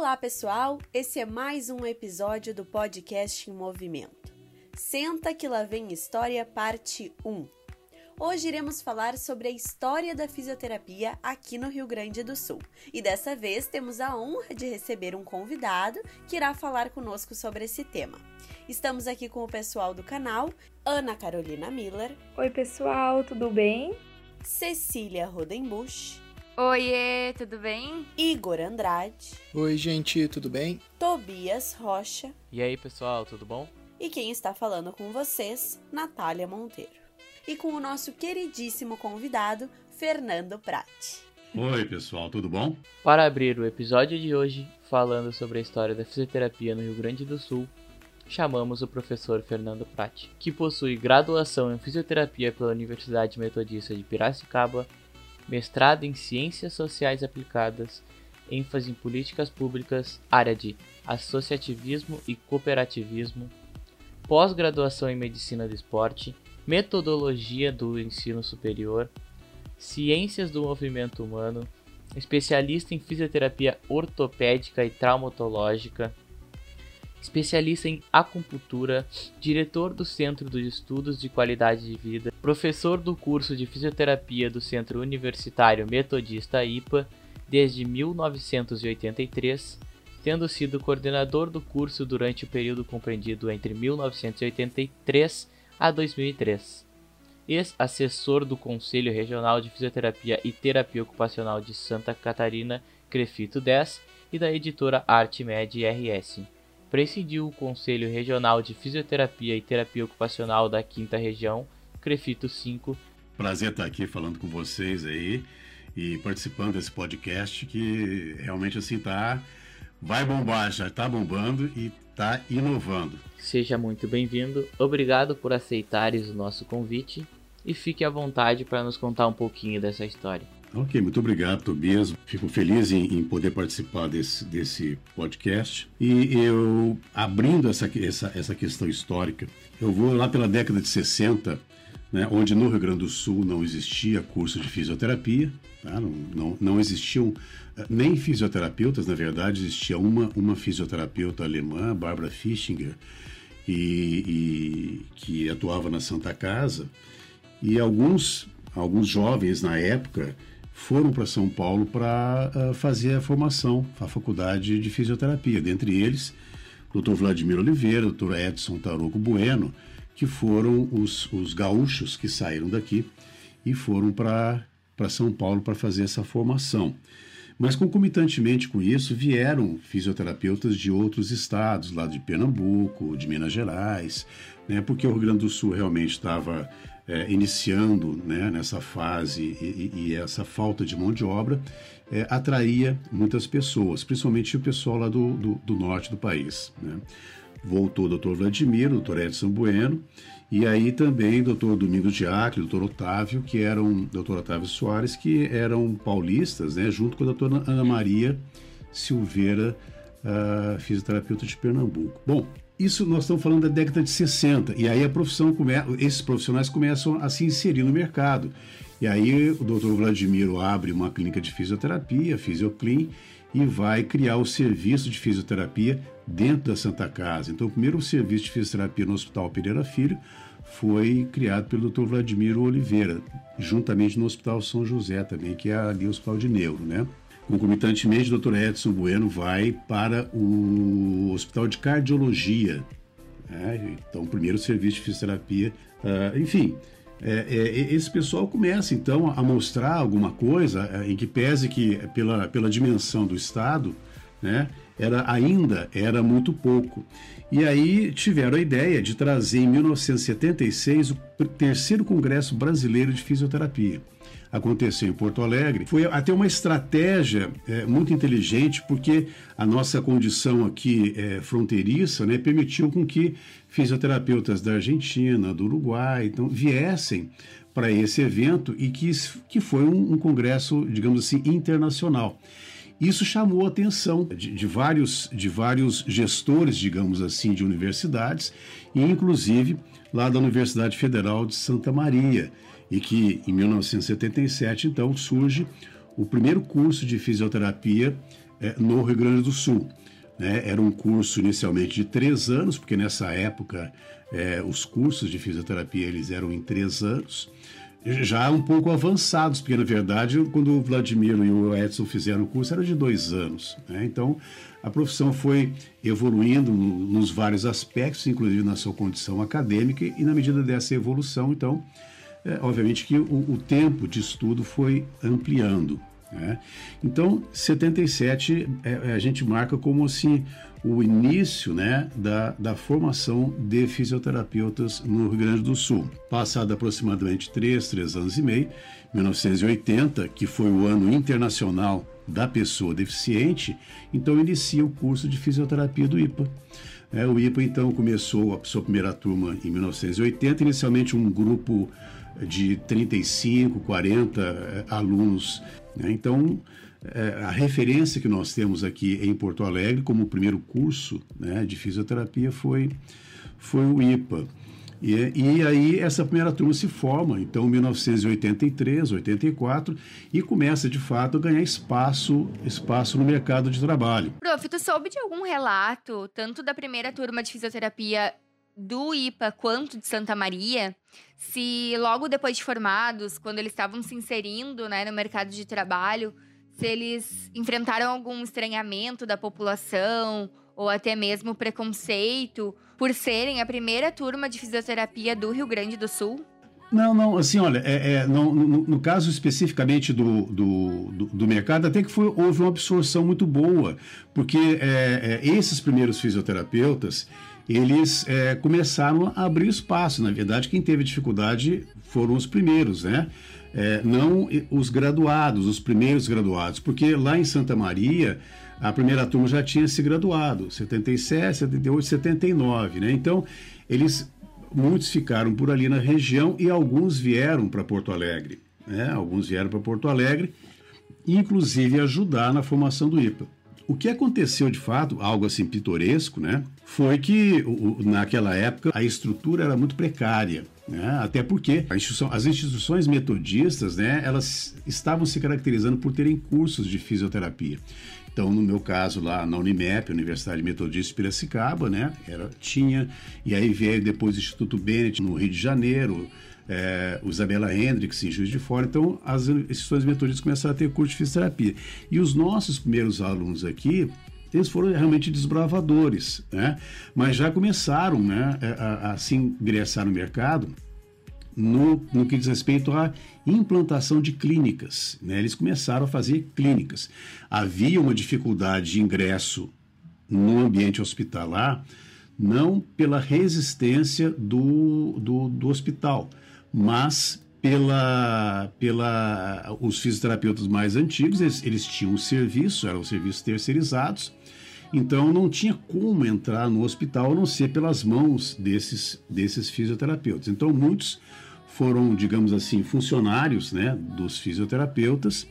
Olá, pessoal! Esse é mais um episódio do podcast em movimento. Senta que lá vem história, parte 1. Hoje iremos falar sobre a história da fisioterapia aqui no Rio Grande do Sul. E dessa vez temos a honra de receber um convidado que irá falar conosco sobre esse tema. Estamos aqui com o pessoal do canal, Ana Carolina Miller. Oi, pessoal, tudo bem? Cecília Rodenbusch. Oiê, tudo bem? Igor Andrade. Oi, gente, tudo bem? Tobias Rocha. E aí, pessoal, tudo bom? E quem está falando com vocês, Natália Monteiro. E com o nosso queridíssimo convidado, Fernando Prati. Oi, pessoal, tudo bom? Para abrir o episódio de hoje, falando sobre a história da fisioterapia no Rio Grande do Sul, chamamos o professor Fernando Prati, que possui graduação em fisioterapia pela Universidade Metodista de Piracicaba mestrado em Ciências Sociais Aplicadas, ênfase em políticas públicas, área de associativismo e cooperativismo, pós-graduação em Medicina do Esporte, metodologia do ensino superior, ciências do movimento humano, especialista em fisioterapia ortopédica e traumatológica, especialista em acupuntura, diretor do Centro de Estudos de Qualidade de Vida, professor do curso de fisioterapia do Centro Universitário Metodista IPA desde 1983, tendo sido coordenador do curso durante o período compreendido entre 1983 a 2003. Ex-assessor do Conselho Regional de Fisioterapia e Terapia Ocupacional de Santa Catarina, Crefito 10, e da editora ArtMed RS presidiu o Conselho Regional de Fisioterapia e Terapia Ocupacional da 5 Região, Crefito 5. Prazer estar aqui falando com vocês aí e participando desse podcast que realmente assim tá vai bombar, já está bombando e está inovando. Seja muito bem-vindo. Obrigado por aceitares o nosso convite e fique à vontade para nos contar um pouquinho dessa história. Ok, muito obrigado, Tobias. Fico feliz em, em, poder participar desse, desse podcast. E eu, abrindo essa, essa, essa questão histórica, eu vou lá pela década de 60, né, onde no Rio Grande do Sul não existia curso de fisioterapia, tá? não, não, não existiam eh, nem fisioterapeutas, na verdade, existia uma, uma fisioterapeuta alemã, Barbara Fischinger, e, e que atuava na Santa Casa, e alguns, alguns jovens na época foram para São Paulo para uh, fazer a formação, a faculdade de fisioterapia. Dentre eles, Dr. Vladimir Oliveira, Dr. Edson Taroco Bueno, que foram os, os gaúchos que saíram daqui e foram para São Paulo para fazer essa formação. Mas concomitantemente com isso, vieram fisioterapeutas de outros estados, lá de Pernambuco, de Minas Gerais, né, porque o Rio Grande do Sul realmente estava é, iniciando né, nessa fase e, e, essa falta de mão de obra é, atraía muitas pessoas, principalmente o pessoal lá do, do, do norte do país. Né. Voltou o doutor Vladimir, o doutor Edson Bueno, e aí também doutor Domingos Diacre, doutor Otávio, que eram, doutor Otávio Soares, que eram paulistas, né, junto com a doutora Ana Maria Silveira, fisioterapeuta de Pernambuco. Bom, isso nós estamos falando da década de 60, e aí a profissão come... esses profissionais começam a se inserir no mercado. E aí o doutor Vladimiro abre uma clínica de fisioterapia, Fisioclean, e vai criar o serviço de fisioterapia dentro da Santa Casa. Então, o primeiro serviço de fisioterapia no Hospital Pereira Filho foi criado pelo Dr. Vladimiro Oliveira, juntamente no Hospital São José também, que é ali o Hospital de Neuro, né? Concomitantemente, o Dr. Edson Bueno vai para o Hospital de Cardiologia. Né? Então, primeiro serviço de fisioterapia. Uh, enfim, é, é, esse pessoal começa então a mostrar alguma coisa é, em que pese que pela, pela dimensão do Estado, né, era ainda era muito pouco. E aí tiveram a ideia de trazer em 1976 o terceiro Congresso Brasileiro de Fisioterapia aconteceu em Porto Alegre, foi até uma estratégia é, muito inteligente, porque a nossa condição aqui é, fronteiriça né, permitiu com que fisioterapeutas da Argentina, do Uruguai, então, viessem para esse evento e que, que foi um, um congresso, digamos assim, internacional. Isso chamou a atenção de, de, vários, de vários gestores, digamos assim, de universidades, e inclusive lá da Universidade Federal de Santa Maria, e que em 1977 então surge o primeiro curso de fisioterapia é, no Rio Grande do Sul. Né? Era um curso inicialmente de três anos, porque nessa época é, os cursos de fisioterapia eles eram em três anos, já um pouco avançados, porque na verdade quando o Vladimir e o Edson fizeram o curso era de dois anos. Né? Então a profissão foi evoluindo nos vários aspectos, inclusive na sua condição acadêmica, e na medida dessa evolução, então, é, obviamente que o, o tempo de estudo foi ampliando. Né? Então, 77 é, é, a gente marca como assim o início né, da, da formação de fisioterapeutas no Rio Grande do Sul. Passado aproximadamente três, três anos e meio, 1980, que foi o ano internacional da pessoa deficiente, então inicia o curso de fisioterapia do IPA. É, o IPA então começou a sua primeira turma em 1980, inicialmente um grupo de 35, 40 é, alunos. Né? Então, é, a referência que nós temos aqui em Porto Alegre como primeiro curso né, de fisioterapia foi, foi o IPA. E, e, aí essa primeira turma se forma, então, em 1983, 84, e começa de fato a ganhar espaço, espaço no mercado de trabalho. Prof, tu soube de algum relato, tanto da primeira turma de fisioterapia do IPA quanto de Santa Maria, se logo depois de formados, quando eles estavam se inserindo né, no mercado de trabalho, se eles enfrentaram algum estranhamento da população ou até mesmo preconceito por serem a primeira turma de fisioterapia do Rio Grande do Sul? Não, não, assim, olha, é, é no, no, caso especificamente do, do, do, do, mercado, até que foi, houve uma absorção muito boa, porque é, é esses primeiros fisioterapeutas, eles é, começaram a abrir espaço. Na verdade, quem teve dificuldade foram os primeiros, né? É, não os graduados, os primeiros graduados, porque lá em Santa Maria a primeira turma já tinha se graduado, 77, 78, 79, né? Então, eles muitos ficaram por ali na região e alguns vieram para Porto Alegre, né? Alguns vieram para Porto Alegre, inclusive ajudar na formação do IPA. O que aconteceu de fato, algo assim pitoresco, né? Foi que naquela época a estrutura era muito precária. Né? Até porque instituição, as instituições metodistas, né, elas estavam se caracterizando por terem cursos de fisioterapia. Então, no meu caso lá na Unimep, Universidade Metodista de Piracicaba, né, era, tinha, e aí veio depois o Instituto Bennett no Rio de Janeiro, é, Isabela Hendricks em Juiz de Fora. Então, as instituições metodistas começaram a ter curso de fisioterapia. E os nossos primeiros alunos aqui, eles foram realmente desbravadores, né? Mas já começaram, né, a, a se ingressar no mercado no, no que diz respeito à implantação de clínicas. Né? Eles começaram a fazer clínicas. Havia uma dificuldade de ingresso no ambiente hospitalar, não pela resistência do, do, do hospital, mas pela, pela os fisioterapeutas mais antigos, eles, eles tinham um serviço, eram serviços terceirizados, então não tinha como entrar no hospital a não ser pelas mãos desses, desses fisioterapeutas. Então muitos foram, digamos assim, funcionários né, dos fisioterapeutas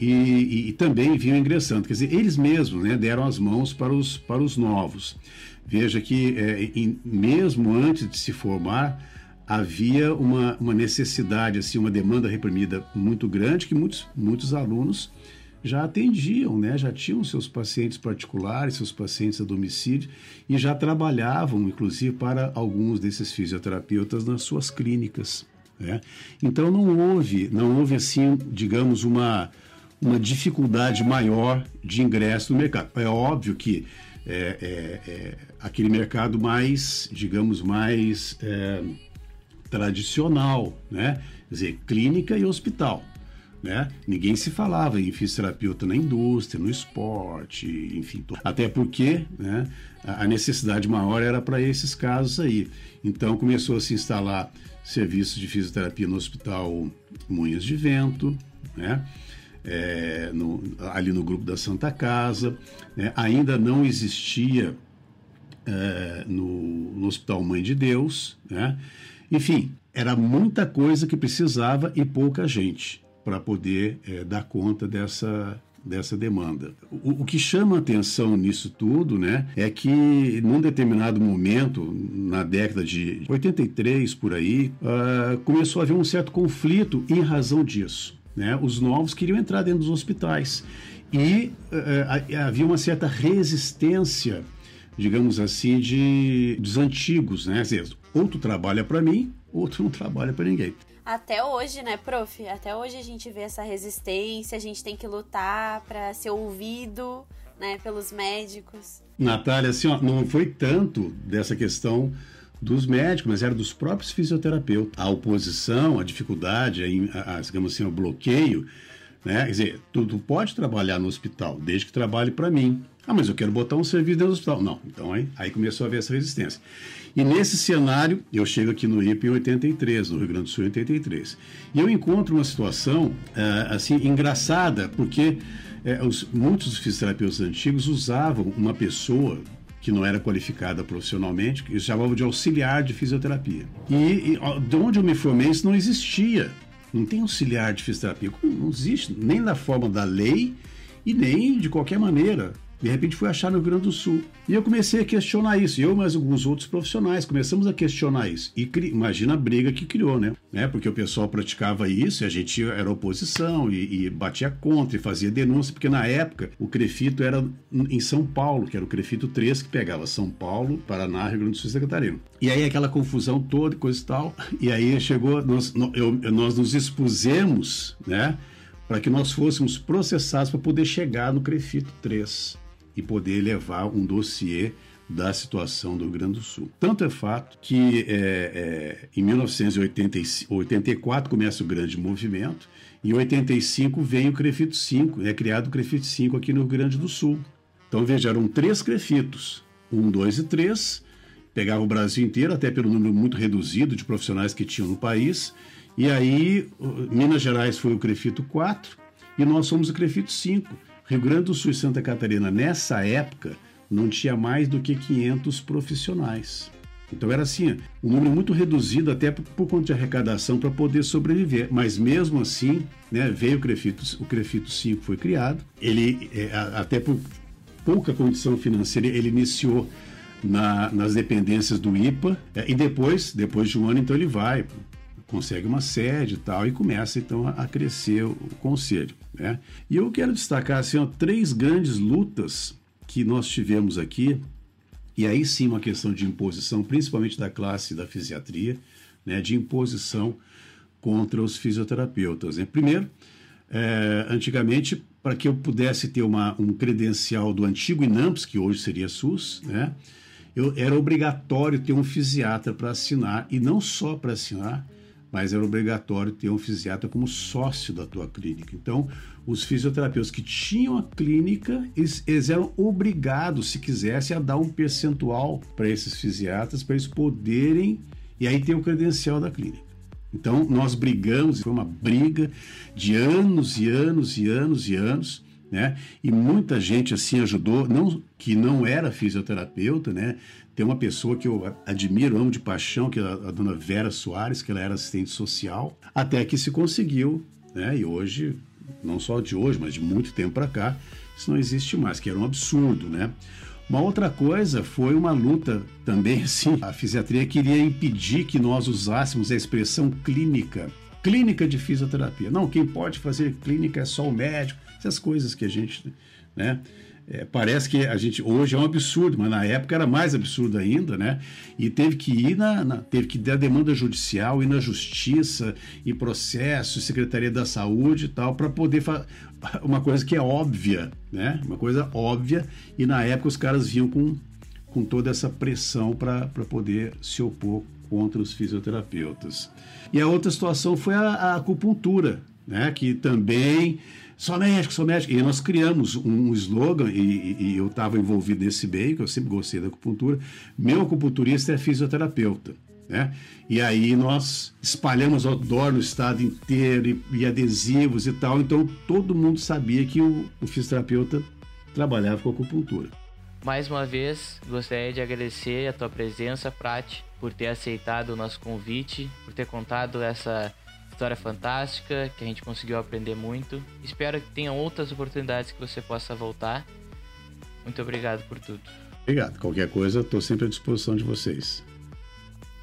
e, e, e, também vinham ingressando. Quer dizer, eles mesmos né, deram as mãos para os, para os novos. Veja que é, em, mesmo antes de se formar, havia uma, uma necessidade, assim, uma demanda reprimida muito grande que muitos, muitos alunos já atendiam, né? já tinham seus pacientes particulares, seus pacientes a domicílio e já trabalhavam, inclusive, para alguns desses fisioterapeutas nas suas clínicas. Né? Então não houve, não houve assim, digamos, uma, uma dificuldade maior de ingresso no mercado. É óbvio que é, é, é aquele mercado mais, digamos, mais é, tradicional, né? Quer dizer, clínica e hospital. Né? Ninguém se falava em fisioterapeuta na indústria, no esporte, enfim. Até porque né, a necessidade maior era para esses casos aí. Então começou a se instalar serviços de fisioterapia no Hospital Munhas de Vento, né? É, no, ali no grupo da Santa Casa. Né? Ainda não existia é, no, no Hospital Mãe de Deus. Né? Enfim, era muita coisa que precisava e pouca gente para poder é, dar conta dessa, dessa demanda. O, o, que chama atenção nisso tudo, né, é que num determinado momento, na década de 83 por aí, uh, começou a haver um certo conflito em razão disso. Né? Os novos queriam entrar dentro dos hospitais E uh, havia uma certa resistência, digamos assim, de, dos antigos, né? Vezes, ou tu trabalha para mim, ou tu não trabalha para ninguém. Até hoje, né, prof? Até hoje a gente vê essa resistência, a gente tem que lutar para ser ouvido, né, pelos médicos. Natália, assim, ó, não foi tanto dessa questão dos médicos, mas era dos próprios fisioterapeutas. A oposição, a dificuldade, a, a, digamos assim, o bloqueio, né? Quer dizer, tu, tu pode trabalhar no hospital, desde que trabalhe para mim. Ah, mas eu quero botar um serviço dentro do hospital. Não, então aí, aí começou a haver essa resistência. E nesse cenário, eu chego aqui no IPA em 83, no Rio Grande do Sul em 83. E eu encontro uma situação, uh, assim, engraçada, porque uh, os, muitos fisioterapeutas antigos usavam uma pessoa que não era qualificada profissionalmente, que chamavam de auxiliar de fisioterapia. E, e de onde eu me formei, isso não existia. Não tem auxiliar de fisioterapia. Não existe, nem na forma da lei e nem de qualquer maneira. De repente fui achar no Rio Grande do Sul. E eu comecei a questionar isso. Eu, mas alguns outros profissionais, começamos a questionar isso. E cri... imagina a briga que criou, né? né? Porque o pessoal praticava isso e a gente era oposição e, e, batia contra e fazia denúncia, porque na época o Crefito era em São Paulo, que era o Crefito 3, que pegava São Paulo, Paraná, Rio Grande do Sul e Santa Catarina. E aí aquela confusão toda, coisa e tal. E aí chegou, nós, eu, nós nos expusemos, né? Para que nós fôssemos processados para poder chegar no Crefito 3 e poder levar um dossiê da situação do Rio Grande do Sul. Tanto é fato que é, é, em 1984 começa o grande movimento, em 85 vem o Crefito 5, é criado o Crefito 5 aqui no Rio Grande do Sul. Então veja, eram três Crefitos, um, dois e três, pegava o Brasil inteiro, até pelo número muito reduzido de profissionais que tinham no país, e aí Minas Gerais foi o Crefito 4 e nós somos o Crefito 5. Rio Grande do Sul e Santa Catarina, nessa época, não tinha mais do que 500 profissionais. Então era assim, um número muito reduzido até por, conta de arrecadação para poder sobreviver. Mas mesmo assim, né, veio o Crefito, o Crefito 5 foi criado. Ele, é, até por pouca condição financeira, ele iniciou na, nas dependências do IPA é, e depois, depois de um ano, então ele vai consegue uma sede e tal, e começa então a crescer o conselho. Né? E eu quero destacar assim, ó, três grandes lutas que nós tivemos aqui, e aí sim uma questão de imposição, principalmente da classe da fisiatria, né, de imposição contra os fisioterapeutas. Né? Primeiro, é, antigamente, para que eu pudesse ter uma, um credencial do antigo INAMPS, que hoje seria SUS, né, eu, era obrigatório ter um fisiatra para assinar, e não só para assinar, mas era obrigatório ter um fisiatra como sócio da tua clínica. Então, os fisioterapeutas que tinham a clínica, eles, eles eram obrigados, se quisessem, a dar um percentual para esses fisiatras, para eles poderem, e aí ter o credencial da clínica. Então, nós brigamos, foi uma briga de anos e anos e anos e anos, né? E muita gente assim ajudou, não que não era fisioterapeuta, né? Tem uma pessoa que eu admiro, amo de paixão, que é a, dona Vera Soares, que ela era assistente social, até que se conseguiu, né? E hoje, não só de hoje, mas de muito tempo para cá, isso não existe mais, que era um absurdo, né? Uma outra coisa foi uma luta também, assim, a fisiatria queria impedir que nós usássemos a expressão clínica, clínica de fisioterapia. Não, quem pode fazer clínica é só o médico, essas coisas que a gente, né? É, parece que a gente hoje é um absurdo, mas na época era mais absurdo ainda, né? E teve que ir na, na teve que dar demanda judicial, ir na justiça, e processo, Secretaria da Saúde e tal, para poder fazer uma coisa que é óbvia, né? Uma coisa óbvia, e na época os caras vinham com, com toda essa pressão para poder se opor contra os fisioterapeutas. E a outra situação foi a, a acupuntura, né? Que também sou médico, sou médico. E nós criamos um slogan, e, e eu estava envolvido nesse meio, que eu sempre gostei da acupuntura. Meu acupunturista é fisioterapeuta. Né? E aí nós espalhamos outdoor no estado inteiro e, e, adesivos e tal, então todo mundo sabia que o, o fisioterapeuta trabalhava com acupuntura. Mais uma vez, gostaria de agradecer a tua presença, Prati, por ter aceitado o nosso convite, por ter contado essa história fantástica, que a gente conseguiu aprender muito. Espero que tenham outras oportunidades que você possa voltar. Muito obrigado por tudo. Obrigado. Qualquer coisa, estou sempre à disposição de vocês.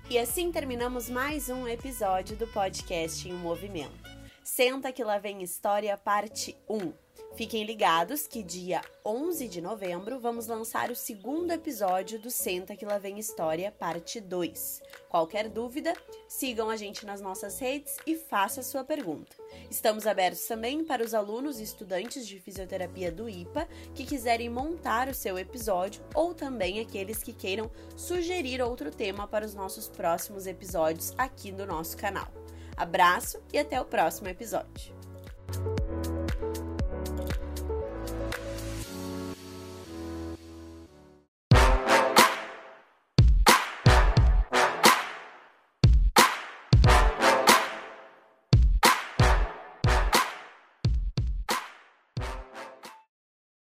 E assim terminamos mais um episódio do podcast em Movimento. Senta que lá vem história, parte 1. Fiquem ligados que dia 11 de novembro vamos lançar o segundo episódio do Senta que lá vem história, parte 2. Qualquer dúvida, sigam a gente nas nossas redes e faça sua pergunta. Estamos abertos também para os alunos e estudantes de fisioterapia do IPA que quiserem montar o seu episódio ou também aqueles que queiram sugerir outro tema para os nossos próximos episódios aqui do nosso canal. Abraço e até o próximo episódio.